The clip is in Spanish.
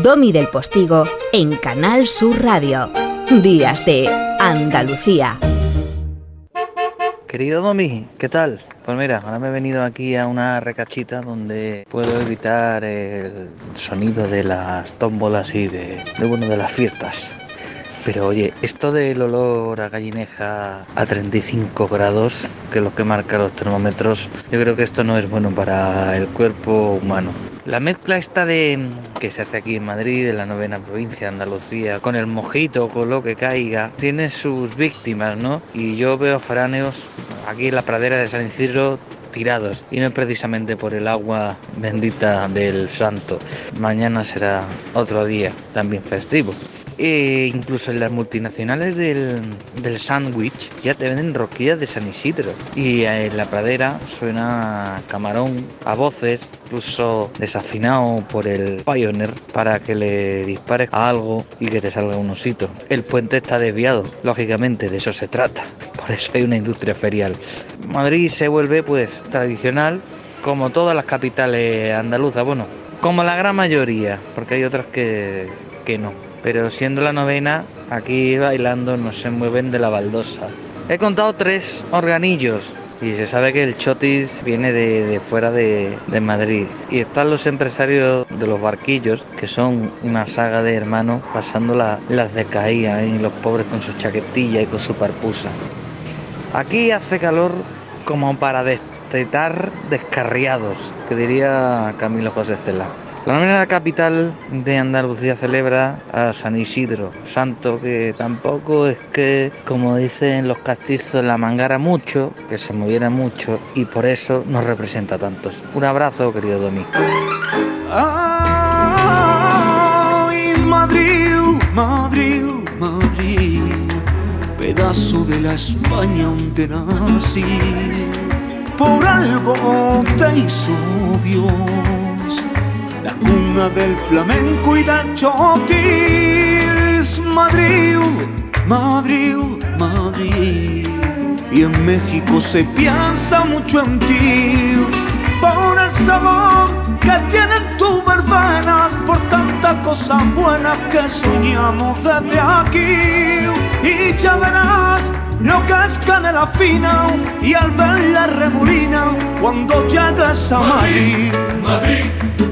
Domi del Postigo en Canal Sur Radio. Días de Andalucía. Querido Domi, ¿qué tal? Pues mira, ahora me he venido aquí a una recachita donde puedo evitar el sonido de las tómbolas y de, de, de las fiestas. Pero oye, esto del olor a gallineja a 35 grados, que es lo que marca los termómetros, yo creo que esto no es bueno para el cuerpo humano. La mezcla esta de que se hace aquí en Madrid, en la novena provincia de Andalucía, con el mojito, con lo que caiga, tiene sus víctimas, ¿no? Y yo veo foráneos aquí en la pradera de San Isidro tirados y no precisamente por el agua bendita del santo. Mañana será otro día también festivo. E incluso en las multinacionales del, del sándwich ya te venden roquillas de San Isidro. Y en la pradera suena camarón a voces, incluso desafinado por el Pioneer para que le dispares a algo y que te salga un osito. El puente está desviado, lógicamente, de eso se trata. Por eso hay una industria ferial. Madrid se vuelve pues tradicional como todas las capitales andaluzas. Bueno, como la gran mayoría, porque hay otras que, que no pero siendo la novena, aquí bailando no se mueven de la baldosa. He contado tres organillos y se sabe que el chotis viene de, fuera de, Madrid. Y están los empresarios de los barquillos, que son una saga de hermanos pasando la, las de caída, y los pobres con su chaquetilla y con su parpusa. Aquí hace calor como para destetar descarriados, que diría Camilo José Cela. La novena capital de Andalucía celebra a San Isidro, santo que tampoco es que, como dicen los castizos, la mangara mucho, que se moviera mucho y por eso nos representa tantos. Un abrazo, querido Domi. Pedazo de la España donde nací, del flamenco y del chotis. Madrid, Madrid, Madrid. Y en México se piensa mucho en ti. Por el sabor que tienen tus verbenas, por tantas cosas buenas que soñamos desde aquí. Y ya verás lo que es canela fina y al ver la remolina cuando llegas a Madrid. Madrid.